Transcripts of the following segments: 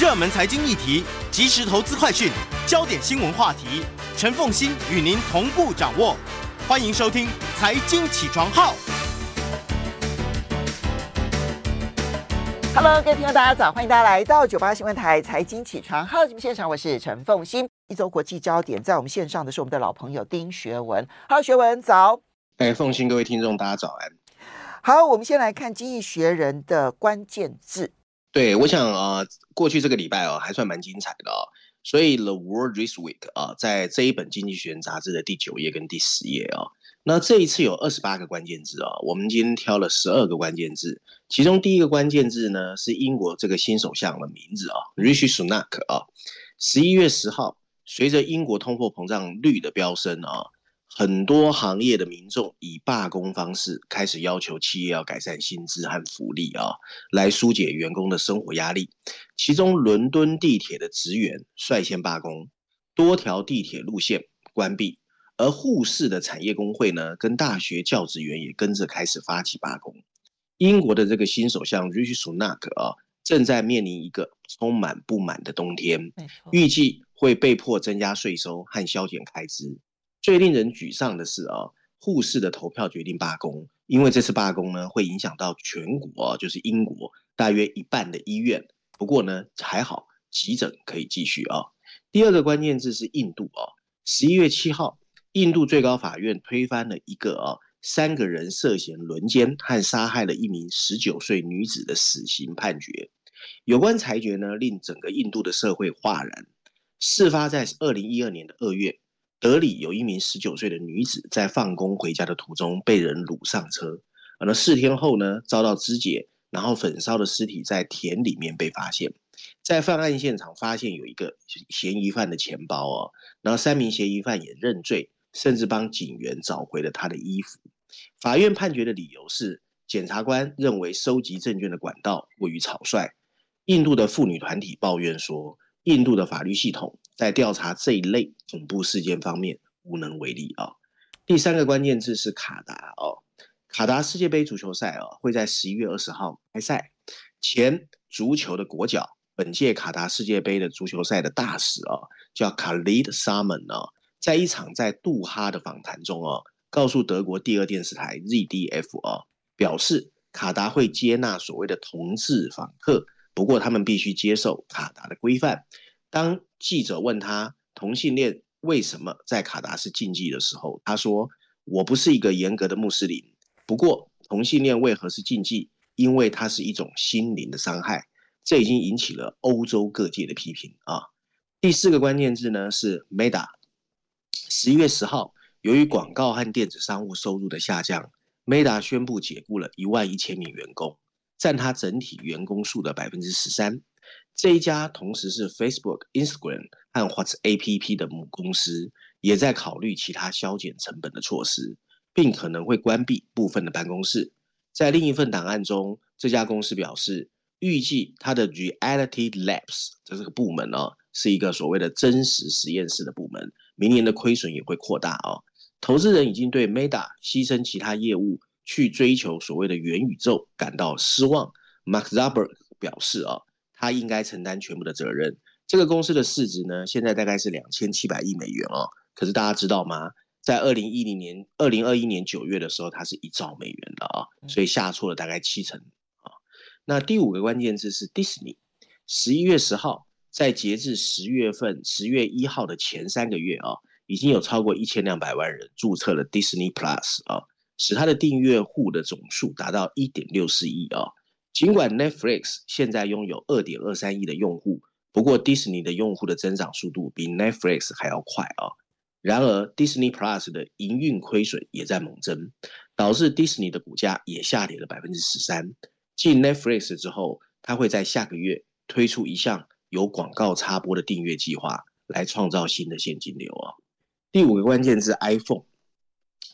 热门财经议题、即时投资快讯、焦点新闻话题，陈凤欣与您同步掌握。欢迎收听《财经起床号》。Hello，各位听众，大家早！欢迎大家来到九八新闻台《财经起床号》节目现场，我是陈凤欣。一周国际焦点，在我们线上的是我们的老朋友丁学文。Hello，学文早。哎，凤欣，各位听众，大家早安。好，我们先来看《经济学人》的关键字。对，我想啊、呃，过去这个礼拜哦，还算蛮精彩的哦。所以《The World This Week》啊，在这一本《经济学人》杂志的第九页跟第十页啊，那这一次有二十八个关键字啊，我们今天挑了十二个关键字。其中第一个关键字呢，是英国这个新首相的名字啊，Rishi Sunak 啊。十一月十号，随着英国通货膨胀率的飙升啊。很多行业的民众以罢工方式开始要求企业要改善薪资和福利啊，来疏解员工的生活压力。其中，伦敦地铁的职员率先罢工，多条地铁路线关闭。而护士的产业工会呢，跟大学教职员也跟着开始发起罢工。英国的这个新首相 Rishi Sunak 啊，正在面临一个充满不满的冬天，预计会被迫增加税收和削减开支。最令人沮丧的是啊，护士的投票决定罢工，因为这次罢工呢，会影响到全国，就是英国大约一半的医院。不过呢，还好急诊可以继续啊。第二个关键字是印度啊，十一月七号，印度最高法院推翻了一个啊三个人涉嫌轮奸和杀害了一名十九岁女子的死刑判决。有关裁决呢，令整个印度的社会哗然。事发在二零一二年的二月。德里有一名十九岁的女子在放工回家的途中被人掳上车，而四天后呢，遭到肢解，然后焚烧的尸体在田里面被发现。在犯案现场发现有一个嫌疑犯的钱包哦，然后三名嫌疑犯也认罪，甚至帮警员找回了他的衣服。法院判决的理由是，检察官认为收集证据的管道过于草率。印度的妇女团体抱怨说，印度的法律系统在调查这一类恐怖事件方面无能为力啊。第三个关键字是卡达哦，卡达世界杯足球赛哦会在十一月二十号开赛。前足球的国脚，本届卡达世界杯的足球赛的大使啊，叫 Khalid Salman 啊，在一场在杜哈的访谈中哦，告诉德国第二电视台 ZDF 啊，表示卡达会接纳所谓的同志访客。不过，他们必须接受卡达的规范。当记者问他同性恋为什么在卡达是禁忌的时候，他说：“我不是一个严格的穆斯林。不过，同性恋为何是禁忌？因为它是一种心灵的伤害。”这已经引起了欧洲各界的批评啊。第四个关键字呢是 Meta。十一月十号，由于广告和电子商务收入的下降，Meta 宣布解雇了一万一千名员工。占他整体员工数的百分之十三，这一家同时是 Facebook、Instagram 和 WhatsApp 的母公司，也在考虑其他削减成本的措施，并可能会关闭部分的办公室。在另一份档案中，这家公司表示，预计它的 Reality Labs 这个部门哦，是一个所谓的真实实验室的部门，明年的亏损也会扩大哦。投资人已经对 Meta 牺牲其他业务。去追求所谓的元宇宙感到失望，Mark Zuckerberg 表示啊，他应该承担全部的责任。这个公司的市值呢，现在大概是两千七百亿美元哦。可是大家知道吗？在二零一零年、二零二一年九月的时候，它是一兆美元的啊，所以下挫了大概七成啊。那第五个关键字是 Disney。十一月十号，在截至十月份十月一号的前三个月啊，已经有超过一千两百万人注册了 Disney Plus 啊。使它的订阅户的总数达到一点六四亿啊！尽管 Netflix 现在拥有二点二三亿的用户，不过 Disney 的用户的增长速度比 Netflix 还要快啊！然而 Disney Plus 的营运亏损也在猛增，导致 Disney 的股价也下跌了百分之十三。继 Netflix 之后，它会在下个月推出一项有广告插播的订阅计划，来创造新的现金流啊。第五个关键字 iPhone，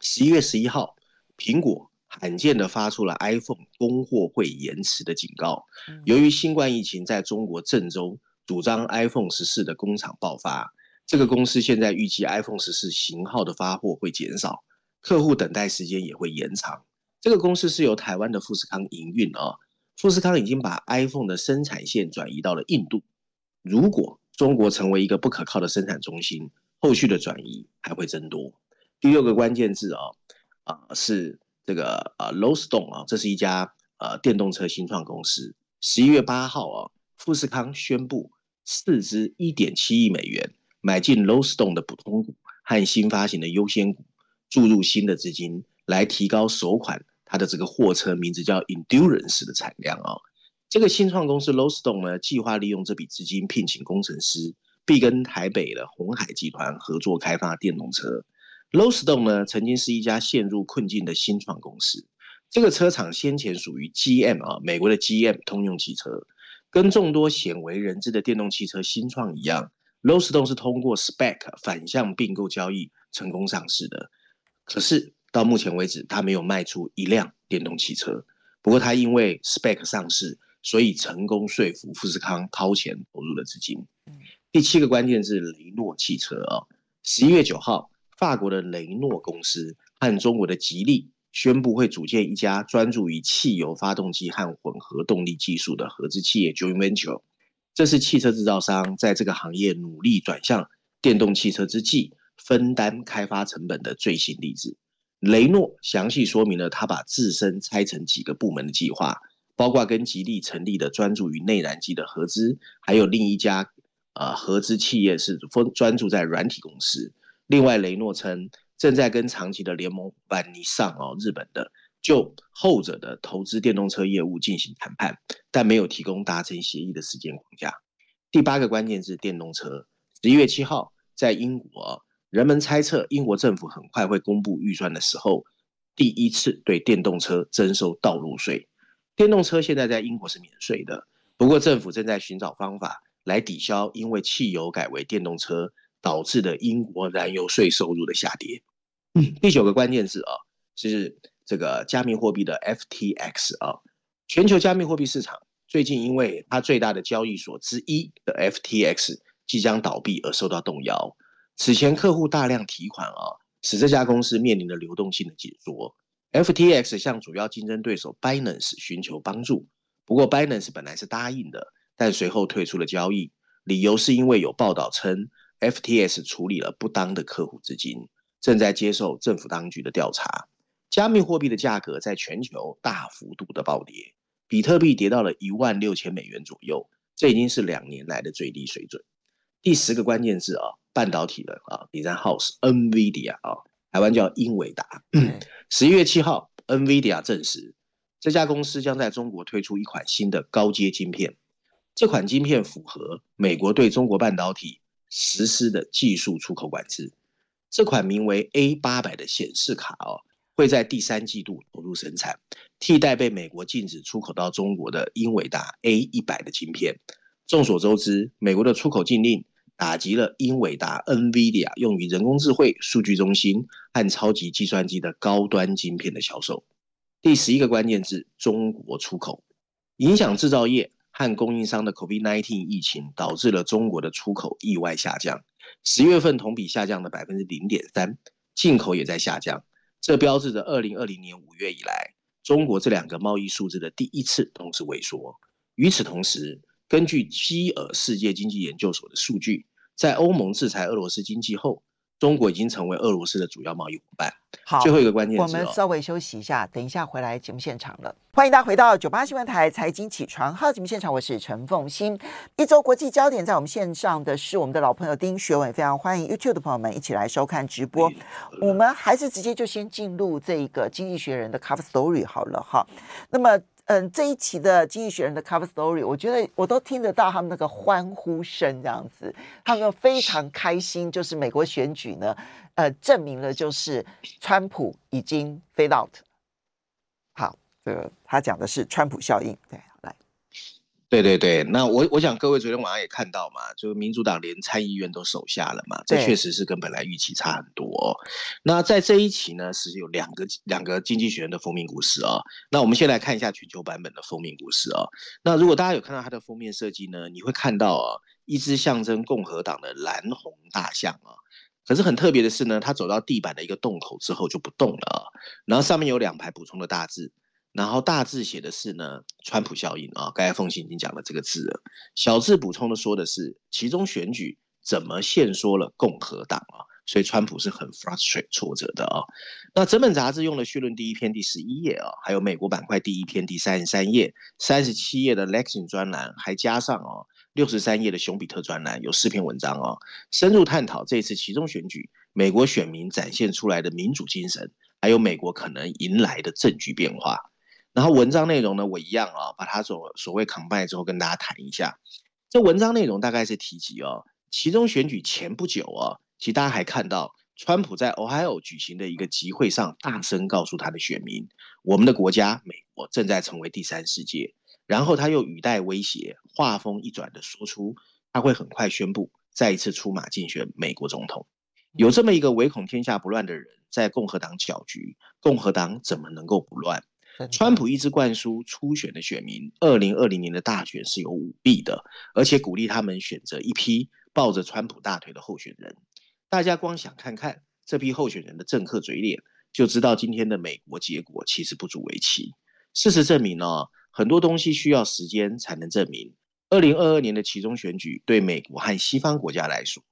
十一月十一号，苹果罕见的发出了 iPhone 供货会延迟的警告。由于新冠疫情在中国郑州主张 iPhone 十四的工厂爆发，这个公司现在预计 iPhone 十四型号的发货会减少，客户等待时间也会延长。这个公司是由台湾的富士康营运啊。富士康已经把 iPhone 的生产线转移到了印度。如果中国成为一个不可靠的生产中心，后续的转移还会增多。第六个关键字啊啊是这个啊 Lordstown 啊，这是一家呃电动车新创公司。十一月八号啊，富士康宣布斥资一点七亿美元买进 Lowstone 的普通股和新发行的优先股，注入新的资金来提高首款。它的这个货车名字叫 Endurance 的产量啊、这个新创公司 Lowstone 呢，计划利用这笔资金聘请工程师，并跟台北的鸿海集团合作开发电动车。Lordstown 呢，曾经是一家陷入困境的新创公司。这个车厂先前属于 GM 啊，美国的 GM 通用汽车，跟众多鲜为人知的电动汽车新创一样，Lordstown 是通过 SPAC 反向并购交易成功上市的。可是，到目前为止，它没有卖出一辆电动汽车。不过，它因为 SPAC 上市，所以成功说服富士康掏钱投入了资金。第七个关键是雷诺汽车啊，十一月九号，法国的雷诺公司和中国的吉利宣布会组建一家专注于汽油发动机和混合动力技术的合资企业 Joint Venture。这是汽车制造商在这个行业努力转向电动汽车之际，分担开发成本的最新例子。雷诺详细说明了他把自身拆成几个部门的计划，包括跟吉利成立的专注于内燃机的合资，还有另一家呃合资企业是专专注在软体公司。另外，雷诺称正在跟长期的联盟伙伴尼桑哦，日本的就后者的投资电动车业务进行谈判，但没有提供达成协议的时间框架。第八个关键是电动车。十一月七号，在英国。人们猜测，英国政府很快会公布预算的时候，第一次对电动车征收道路税。电动车现在在英国是免税的，不过政府正在寻找方法来抵消因为汽油改为电动车导致的英国燃油税收入的下跌。嗯，第九个关键字啊，是这个加密货币的 FTX 啊，全球加密货币市场最近因为它最大的交易所之一的 FTX 即将倒闭而受到动摇。此前客户大量提款啊，使这家公司面临了流动性的紧缩。FTX 向主要竞争对手 Binance 寻求帮助，不过 Binance 本来是答应的，但随后退出了交易，理由是因为有报道称 FTX 处理了不当的客户资金，正在接受政府当局的调查。加密货币的价格在全球大幅度的暴跌，比特币跌到了一万六千美元左右，这已经是两年来的最低水准。第十个关键字啊。半导体的啊，Design House，NVIDIA 啊，台湾叫英伟达。十一月七号，NVIDIA 证实，这家公司将在中国推出一款新的高阶晶片。这款晶片符合美国对中国半导体实施的技术出口管制。这款名为 A 八百的显示卡哦，会在第三季度投入生产，替代被美国禁止出口到中国的英伟达 A 一百的晶片。众所周知，美国的出口禁令。打击了英伟达 NVIDIA 用于人工智慧、数据中心和超级计算机的高端晶片的销售。第十一个关键字：中国出口影响制造业和供应商的 COVID-19 疫情导致了中国的出口意外下降，十月份同比下降了百分之零点三，进口也在下降，这标志着二零二零年五月以来中国这两个贸易数字的第一次同时萎缩。与此同时，根据基尔世界经济研究所的数据，在欧盟制裁俄罗斯经济后，中国已经成为俄罗斯的主要贸易伙伴。好，最后一个关键，我们稍微休息一下，等一下回来节目现场了。欢迎大家回到九八新闻台财经起床号节目现场，我是陈凤欣。一周国际焦点，在我们线上的是我们的老朋友丁学文，非常欢迎 YouTube 的朋友们一起来收看直播。我们还是直接就先进入这一个经济学人的 Cover Story 好了哈。那么。嗯，这一期的《经济学人》的 Cover Story，我觉得我都听得到他们那个欢呼声，这样子，他们非常开心。就是美国选举呢，呃，证明了就是川普已经 fade out。好，这个他讲的是川普效应。对，对对对，那我我想各位昨天晚上也看到嘛，就是民主党连参议院都守下了嘛，这确实是跟本来预期差很多哦。那在这一期呢，是有两个两个经济学人的封面故事哦。那我们先来看一下全球版本的封面故事哦。那如果大家有看到它的封面设计呢，你会看到哦，一只象征共和党的蓝红大象啊。可是很特别的是呢，它走到地板的一个洞口之后就不动了啊。然后上面有两排补充的大字。然后大字写的是呢，川普效应啊，刚才凤馨已经讲了这个字了。小字补充的说的是，其中选举怎么限缩了共和党啊？所以川普是很 frustrate 挫折的啊。那整本杂志用了序论第一篇第十一页啊，还有美国板块第一篇第三十三页，三十七页的 Lexing 专栏，还加上哦六十三页的熊彼特专栏，有四篇文章哦，深入探讨这次其中选举美国选民展现出来的民主精神，还有美国可能迎来的政局变化。然后文章内容呢，我一样啊，把它所所谓 combine 之后跟大家谈一下。这文章内容大概是提及哦，其中选举前不久啊，其实大家还看到川普在 Ohio 举行的一个集会上，大声告诉他的选民，我们的国家美国正在成为第三世界。然后他又语带威胁，话锋一转的说出，他会很快宣布再一次出马竞选美国总统。有这么一个唯恐天下不乱的人在共和党搅局，共和党怎么能够不乱？川普一直灌输初选的选民，二零二零年的大选是有舞弊的，而且鼓励他们选择一批抱着川普大腿的候选人。大家光想看看这批候选人的政客嘴脸，就知道今天的美国结果其实不足为奇。事实证明呢、哦，很多东西需要时间才能证明。二零二二年的其中选举对美国和西方国家来说，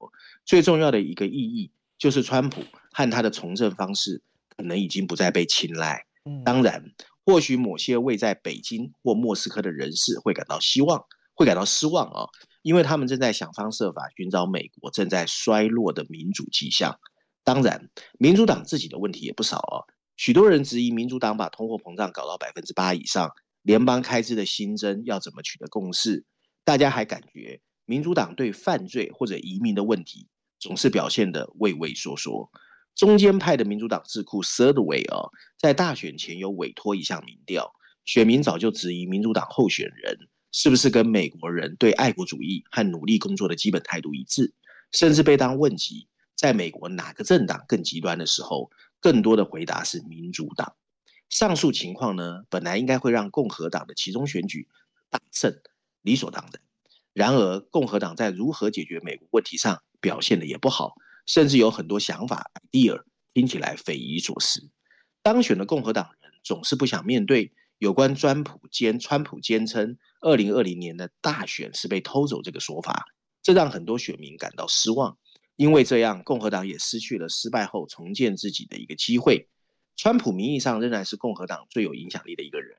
最重要的一个意义就是川普和他的从政方式可能已经不再被青睐。当然。或许某些位在北京或莫斯科的人士会感到希望，会感到失望啊，因为他们正在想方设法寻找美国正在衰落的民主迹象。当然，民主党自己的问题也不少啊。许多人质疑民主党把通货膨胀搞到百分之八以上，联邦开支的新增要怎么取得共识？大家还感觉民主党对犯罪或者移民的问题总是表现得畏畏缩缩。中间派的民主党智库 Third Way 啊，在大选前有委托一项民调，选民早就质疑民主党候选人是不是跟美国人对爱国主义和努力工作的基本态度一致，甚至被当问及在美国哪个政党更极端的时候，更多的回答是民主党。上述情况呢，本来应该会让共和党的其中选举大胜，理所当然。然而，共和党在如何解决美国问题上表现得也不好。甚至有很多想法 idea 听起来匪夷所思。当选的共和党人总是不想面对有关专普坚川普坚称二零二零年的大选是被偷走这个说法，这让很多选民感到失望。因为这样，共和党也失去了失败后重建自己的一个机会。川普名义上仍然是共和党最有影响力的一个人，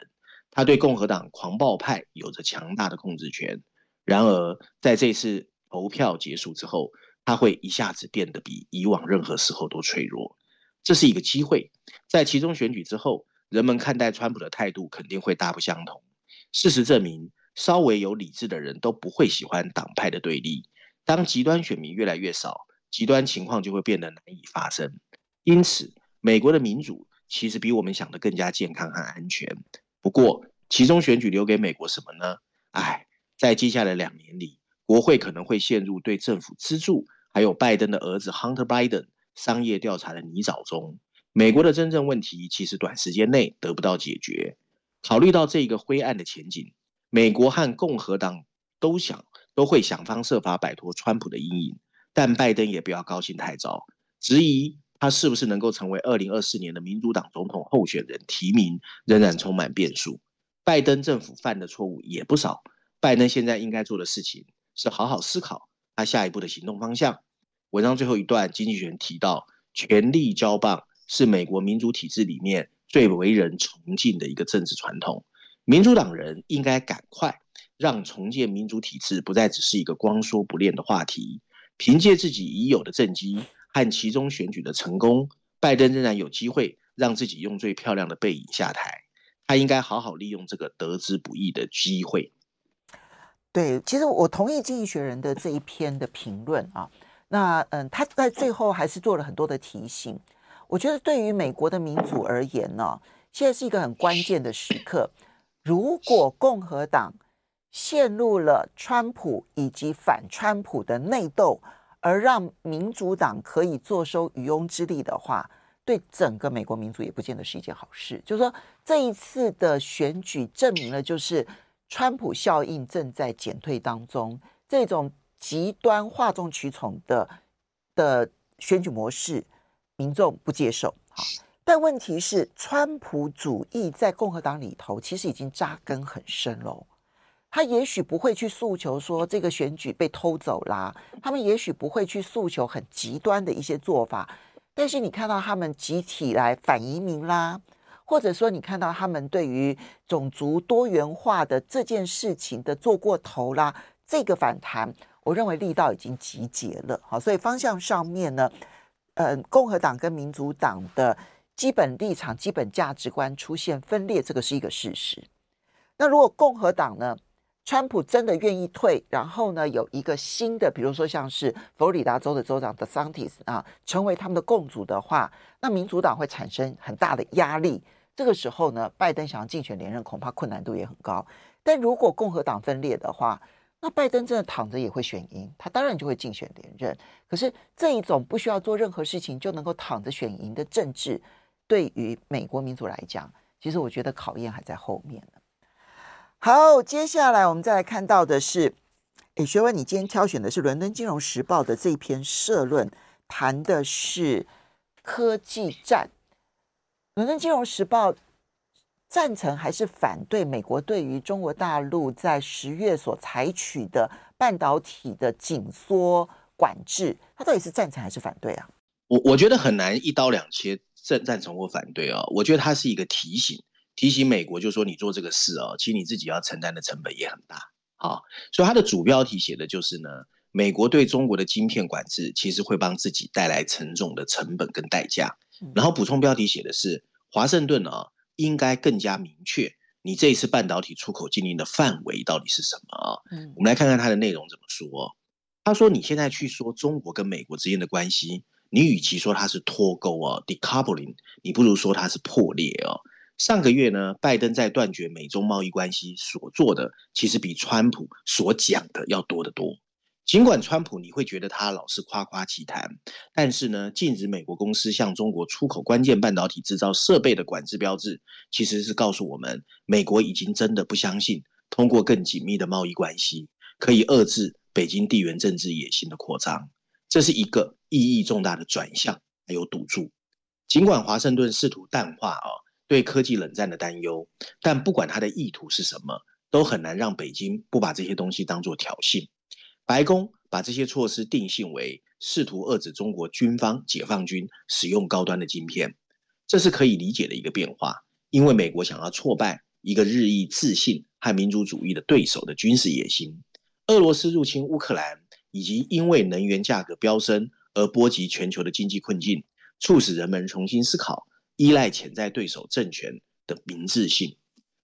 他对共和党狂暴派有着强大的控制权。然而，在这次投票结束之后，他会一下子变得比以往任何时候都脆弱，这是一个机会。在其中选举之后，人们看待川普的态度肯定会大不相同。事实证明，稍微有理智的人都不会喜欢党派的对立。当极端选民越来越少，极端情况就会变得难以发生。因此，美国的民主其实比我们想的更加健康和安全。不过，其中选举留给美国什么呢？唉，在接下来两年里，国会可能会陷入对政府资助。还有拜登的儿子 Hunter Biden 商业调查的泥沼中，美国的真正问题其实短时间内得不到解决。考虑到这个灰暗的前景，美国和共和党都想都会想方设法摆脱川普的阴影，但拜登也不要高兴太早。质疑他是不是能够成为二零二四年的民主党总统候选人，提名仍然充满变数。拜登政府犯的错误也不少，拜登现在应该做的事情是好好思考他下一步的行动方向。文章最后一段，经济学人提到，权力交棒是美国民主体制里面最为人崇敬的一个政治传统。民主党人应该赶快让重建民主体制不再只是一个光说不练的话题。凭借自己已有的政绩和其中选举的成功，拜登仍然有机会让自己用最漂亮的背影下台。他应该好好利用这个得之不易的机会。对，其实我同意经济学人的这一篇的评论啊。那嗯，他在最后还是做了很多的提醒。我觉得对于美国的民主而言呢，现在是一个很关键的时刻。如果共和党陷入了川普以及反川普的内斗，而让民主党可以坐收渔翁之利的话，对整个美国民主也不见得是一件好事。就是说，这一次的选举证明了，就是川普效应正在减退当中，这种极端哗众取宠的的选举模式，民众不接受。好，但问题是，川普主义在共和党里头其实已经扎根很深喽。他也许不会去诉求说这个选举被偷走啦，他们也许不会去诉求很极端的一些做法，但是你看到他们集体来反移民啦，或者说你看到他们对于种族多元化的这件事情的做过头啦，这个反弹，我认为力道已经集结了。好，所以方向上面呢，呃，共和党跟民主党的基本立场、基本价值观出现分裂，这个是一个事实。那如果共和党呢？川普真的愿意退，然后呢，有一个新的，比如说像是佛罗里达州的州长 DeSantis 啊，成为他们的共主的话，那民主党会产生很大的压力。这个时候呢，拜登想要竞选连任，恐怕困难度也很高。但如果共和党分裂的话，那拜登真的躺着也会选赢，他当然就会竞选连任。可是这一种不需要做任何事情就能够躺着选赢的政治，对于美国民主来讲，其实我觉得考验还在后面呢。好，接下来我们再来看到的是，诶，学文，你今天挑选的是《伦敦金融时报》的这篇社论，谈的是科技战。《伦敦金融时报》赞成还是反对美国对于中国大陆在十月所采取的半导体的紧缩管制？他到底是赞成还是反对啊？我我觉得很难一刀两切，赞赞成或反对啊。我觉得它是一个提醒。提醒美国，就说你做这个事哦，其实你自己要承担的成本也很大啊。所以它的主标题写的就是呢，美国对中国的晶片管制，其实会帮自己带来沉重的成本跟代价。然后补充标题写的是，华盛顿啊，应该更加明确，你这一次半导体出口禁令的范围到底是什么啊？嗯，我们来看看它的内容怎么说。他说，你现在去说中国跟美国之间的关系，你与其说它是脱钩啊，decoupling，你不如说它是破裂啊。上个月呢，拜登在断绝美中贸易关系所做的，其实比川普所讲的要多得多。尽管川普你会觉得他老是夸夸其谈，但是呢，禁止美国公司向中国出口关键半导体制造设备的管制标志，其实是告诉我们，美国已经真的不相信通过更紧密的贸易关系可以遏制北京地缘政治野心的扩张。这是一个意义重大的转向，还有赌注。尽管华盛顿试图淡化啊。对科技冷战的担忧，但不管他的意图是什么，都很难让北京不把这些东西当作挑衅。白宫把这些措施定性为试图遏制中国军方解放军使用高端的晶片，这是可以理解的一个变化，因为美国想要挫败一个日益自信和民族主义的对手的军事野心。俄罗斯入侵乌克兰，以及因为能源价格飙升而波及全球的经济困境，促使人们重新思考。依赖潜在对手政权的明智性。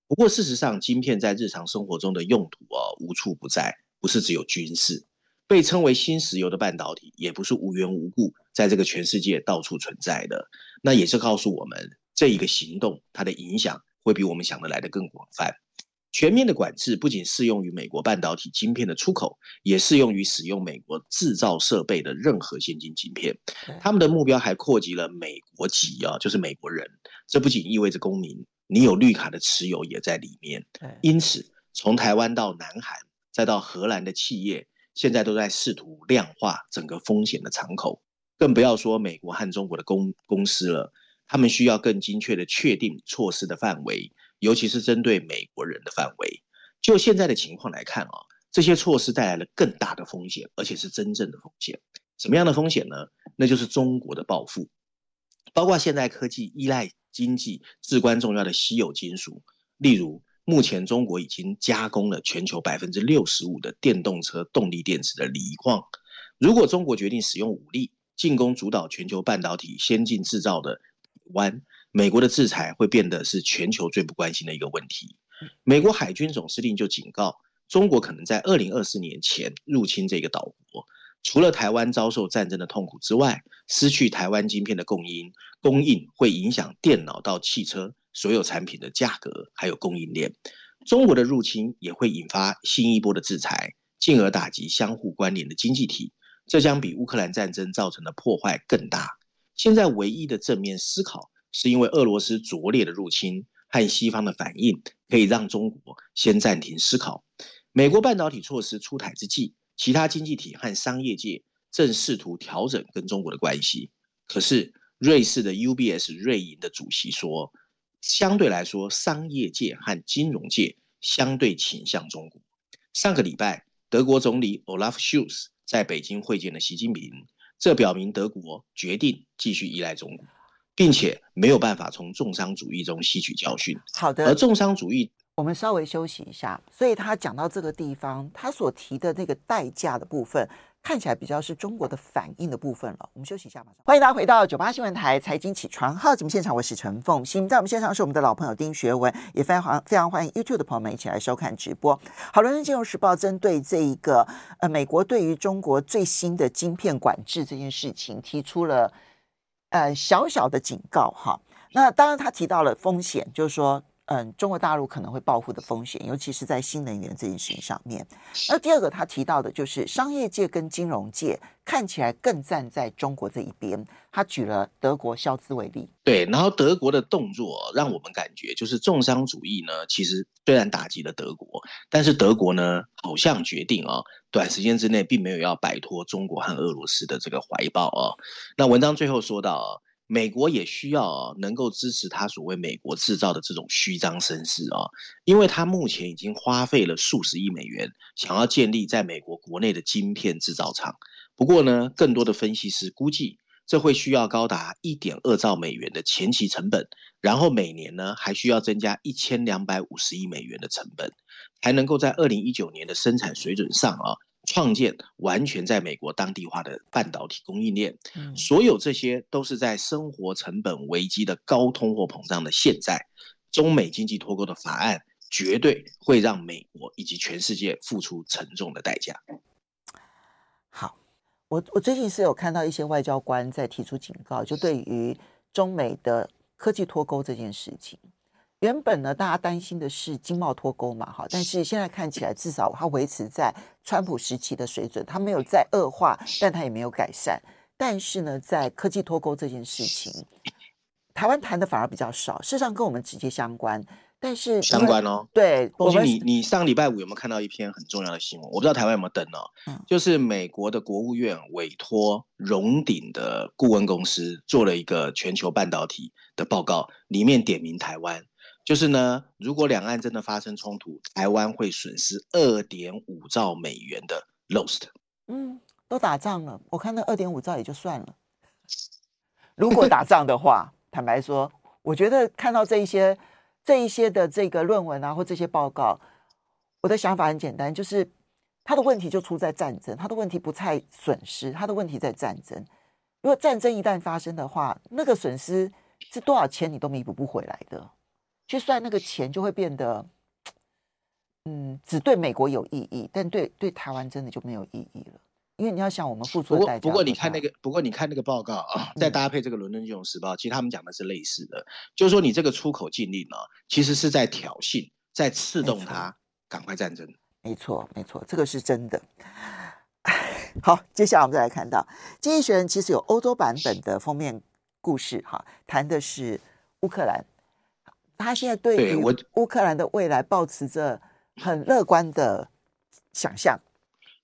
不过，事实上，晶片在日常生活中的用途啊，无处不在，不是只有军事。被称为新石油的半导体，也不是无缘无故在这个全世界到处存在的。那也是告诉我们，这一个行动它的影响会比我们想的来的更广泛。全面的管制不仅适用于美国半导体晶片的出口，也适用于使用美国制造设备的任何先进晶片。他们的目标还扩及了美国籍啊，就是美国人。这不仅意味着公民，你有绿卡的持有也在里面。因此，从台湾到南韩，再到荷兰的企业，现在都在试图量化整个风险的敞口。更不要说美国和中国的公公司了，他们需要更精确的确定措施的范围。尤其是针对美国人的范围，就现在的情况来看啊，这些措施带来了更大的风险，而且是真正的风险。什么样的风险呢？那就是中国的报复，包括现代科技依赖经济至关重要的稀有金属，例如目前中国已经加工了全球百分之六十五的电动车动力电池的锂矿。如果中国决定使用武力进攻主导全球半导体先进制造的湾，美国的制裁会变得是全球最不关心的一个问题。美国海军总司令就警告，中国可能在二零二四年前入侵这个岛国。除了台湾遭受战争的痛苦之外，失去台湾晶片的供应，供应会影响电脑到汽车所有产品的价格，还有供应链。中国的入侵也会引发新一波的制裁，进而打击相互关联的经济体，这将比乌克兰战争造成的破坏更大。现在唯一的正面思考，是因为俄罗斯拙劣的入侵和西方的反应，可以让中国先暂停思考。美国半导体措施出台之际，其他经济体和商业界正试图调整跟中国的关系。可是，瑞士的 UBS 瑞银的主席说，相对来说，商业界和金融界相对倾向中国。上个礼拜，德国总理 Olaf Scholz 在北京会见了习近平，这表明德国决定继续依赖中国。并且没有办法从重商主义中吸取教训。好的，而重商主义，我们稍微休息一下。所以他讲到这个地方，他所提的那个代价的部分，看起来比较是中国的反应的部分了。我们休息一下，马上欢迎大家回到九八新闻台财经起床号节目现场，我是陈凤欣。在我们现场是我们的老朋友丁学文，也非常非常欢迎 YouTube 的朋友们一起来收看直播。好，伦敦金融时报针对这一个呃美国对于中国最新的晶片管制这件事情提出了。呃，小小的警告哈。那当然，他提到了风险，就是说，嗯，中国大陆可能会报复的风险，尤其是在新能源这件事情上面。那第二个，他提到的就是商业界跟金融界看起来更站在中国这一边。他举了德国萧兹为例。对，然后德国的动作让我们感觉，就是重商主义呢，其实虽然打击了德国，但是德国呢，好像决定啊。短时间之内，并没有要摆脱中国和俄罗斯的这个怀抱啊。那文章最后说到啊，美国也需要，能够支持他所谓“美国制造”的这种虚张声势啊，因为他目前已经花费了数十亿美元，想要建立在美国国内的晶片制造厂。不过呢，更多的分析师估计，这会需要高达一点二兆美元的前期成本，然后每年呢，还需要增加一千两百五十亿美元的成本。才能够在二零一九年的生产水准上啊，创建完全在美国当地化的半导体供应链。所有这些都是在生活成本危机的高通货膨胀的现在，中美经济脱钩的法案绝对会让美国以及全世界付出沉重的代价。好，我我最近是有看到一些外交官在提出警告，就对于中美的科技脱钩这件事情。原本呢，大家担心的是经贸脱钩嘛，哈，但是现在看起来，至少它维持在川普时期的水准，它没有再恶化，但它也没有改善。但是呢，在科技脱钩这件事情，台湾谈的反而比较少，事实上跟我们直接相关。但是相关哦，对，我们你你上礼拜五有没有看到一篇很重要的新闻？我不知道台湾有没有登哦，嗯，就是美国的国务院委托荣鼎的顾问公司做了一个全球半导体的报告，里面点名台湾。就是呢，如果两岸真的发生冲突，台湾会损失二点五兆美元的 lost。嗯，都打仗了，我看那二点五兆也就算了。如果打仗的话，坦白说，我觉得看到这一些、这一些的这个论文啊，或这些报告，我的想法很简单，就是他的问题就出在战争，他的问题不在损失，他的问题在战争。如果战争一旦发生的话，那个损失是多少钱你都弥补不回来的。去算那个钱就会变得，嗯，只对美国有意义，但对对台湾真的就没有意义了。因为你要想我们付出的代价。不过，你看那个，不过你看那个报告啊，再搭配这个《伦敦金融时报》，其实他们讲的是类似的，就是说你这个出口禁令呢，其实是在挑衅，在刺动他赶快战争。没错，没错，这个是真的。好，接下来我们再来看到《经济学人》其实有欧洲版本的封面故事，哈，谈的是乌克兰。他现在对于乌克兰的未来抱持着很乐观的想象。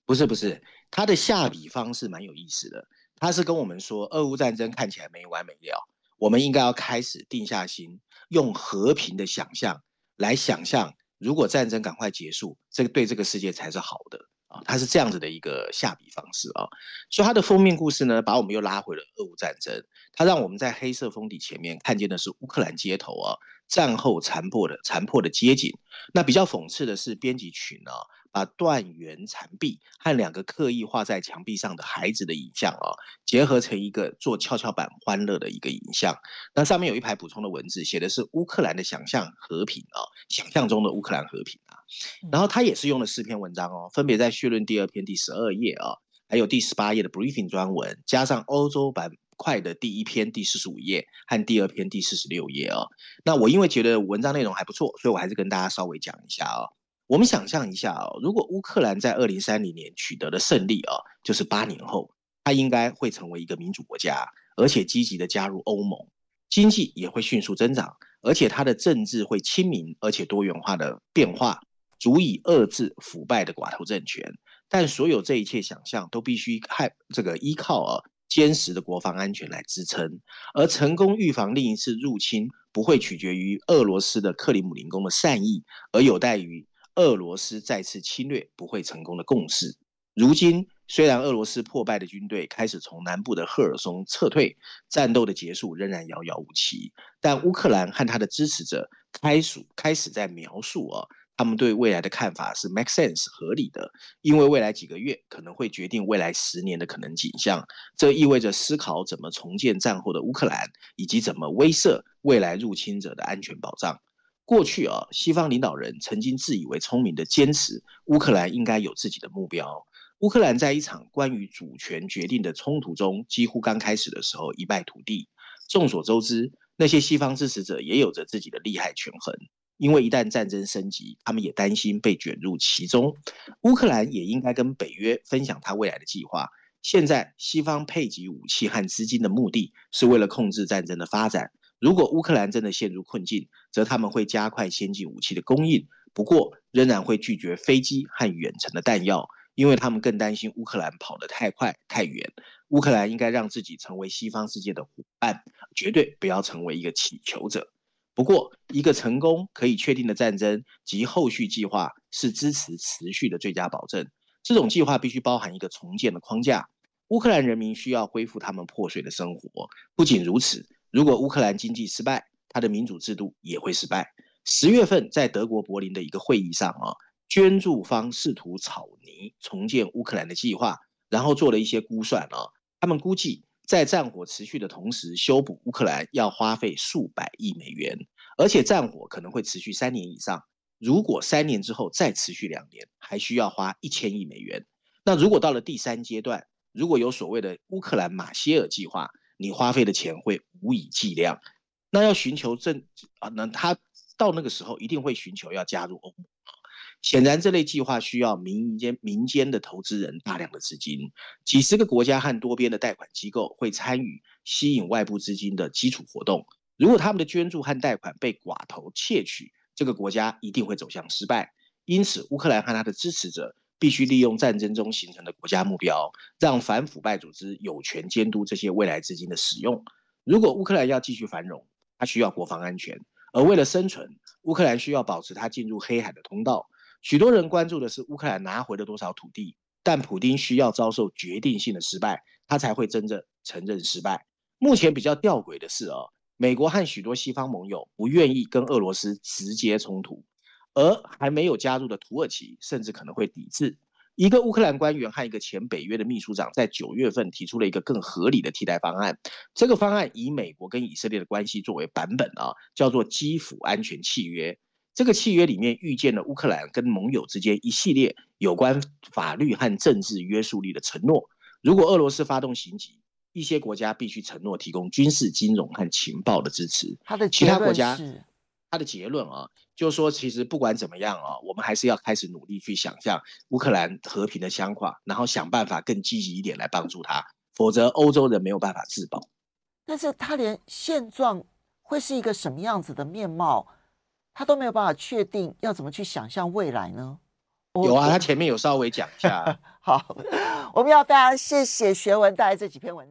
不是不是，他的下笔方式蛮有意思的。他是跟我们说，俄乌战争看起来没完没了，我们应该要开始定下心，用和平的想象来想象，如果战争赶快结束，这个对这个世界才是好的啊。他是这样子的一个下笔方式啊。所以他的封面故事呢，把我们又拉回了俄乌战争。他让我们在黑色封底前面看见的是乌克兰街头啊。战后残破的残破的街景，那比较讽刺的是，编辑群啊，把断垣残壁和两个刻意画在墙壁上的孩子的影像啊，结合成一个做跷跷板欢乐的一个影像。那上面有一排补充的文字，写的是乌克兰的想象和平啊，想象中的乌克兰和平啊。然后他也是用了四篇文章哦，分别在序论第二篇第十二页啊，还有第十八页的 briefing 专文，加上欧洲版块的第一篇第四十五页和第二篇第四十六页哦。那我因为觉得文章内容还不错，所以我还是跟大家稍微讲一下哦。我们想象一下哦，如果乌克兰在二零三零年取得了胜利哦，就是八年后，它应该会成为一个民主国家，而且积极的加入欧盟，经济也会迅速增长，而且它的政治会亲民而且多元化的变化，足以遏制腐败的寡头政权。但所有这一切想象都必须害这个依靠啊坚实的国防安全来支撑，而成功预防另一次入侵不会取决于俄罗斯的克里姆林宫的善意，而有待于俄罗斯再次侵略不会成功的共识。如今，虽然俄罗斯破败的军队开始从南部的赫尔松撤退，战斗的结束仍然遥遥无期，但乌克兰和他的支持者开始开始在描述啊。他们对未来的看法是 make sense 合理的，因为未来几个月可能会决定未来十年的可能景象。这意味着思考怎么重建战后的乌克兰，以及怎么威慑未来入侵者的安全保障。过去啊，西方领导人曾经自以为聪明的坚持，乌克兰应该有自己的目标。乌克兰在一场关于主权决定的冲突中，几乎刚开始的时候一败涂地。众所周知，那些西方支持者也有着自己的利害权衡。因为一旦战争升级，他们也担心被卷入其中。乌克兰也应该跟北约分享他未来的计划。现在，西方配给武器和资金的目的是为了控制战争的发展。如果乌克兰真的陷入困境，则他们会加快先进武器的供应，不过仍然会拒绝飞机和远程的弹药，因为他们更担心乌克兰跑得太快太远。乌克兰应该让自己成为西方世界的伙伴，绝对不要成为一个乞求者。不过，一个成功可以确定的战争及后续计划是支持持续的最佳保证。这种计划必须包含一个重建的框架。乌克兰人民需要恢复他们破碎的生活。不仅如此，如果乌克兰经济失败，他的民主制度也会失败。十月份在德国柏林的一个会议上啊，捐助方试图草拟重建乌克兰的计划，然后做了一些估算啊，他们估计。在战火持续的同时，修补乌克兰要花费数百亿美元，而且战火可能会持续三年以上。如果三年之后再持续两年，还需要花一千亿美元。那如果到了第三阶段，如果有所谓的乌克兰马歇尔计划，你花费的钱会无以计量。那要寻求政啊，那他到那个时候一定会寻求要加入欧盟。显然，这类计划需要民间民间的投资人大量的资金，几十个国家和多边的贷款机构会参与吸引外部资金的基础活动。如果他们的捐助和贷款被寡头窃取，这个国家一定会走向失败。因此，乌克兰和他的支持者必须利用战争中形成的国家目标，让反腐败组织有权监督这些未来资金的使用。如果乌克兰要继续繁荣，它需要国防安全，而为了生存，乌克兰需要保持它进入黑海的通道。许多人关注的是乌克兰拿回了多少土地，但普丁需要遭受决定性的失败，他才会真正承认失败。目前比较吊诡的是，哦，美国和许多西方盟友不愿意跟俄罗斯直接冲突，而还没有加入的土耳其甚至可能会抵制。一个乌克兰官员和一个前北约的秘书长在九月份提出了一个更合理的替代方案，这个方案以美国跟以色列的关系作为版本啊，叫做基辅安全契约。这个契约里面预见了乌克兰跟盟友之间一系列有关法律和政治约束力的承诺。如果俄罗斯发动袭击，一些国家必须承诺提供军事、金融和情报的支持。他的其他国家，他的结论啊，就是说，其实不管怎么样啊，我们还是要开始努力去想象乌克兰和平的想法，然后想办法更积极一点来帮助他，否则欧洲人没有办法自保。但是他连现状会是一个什么样子的面貌？他都没有办法确定要怎么去想象未来呢？有啊，他前面有稍微讲一下。好，我们要非常谢谢学文带来这几篇文章。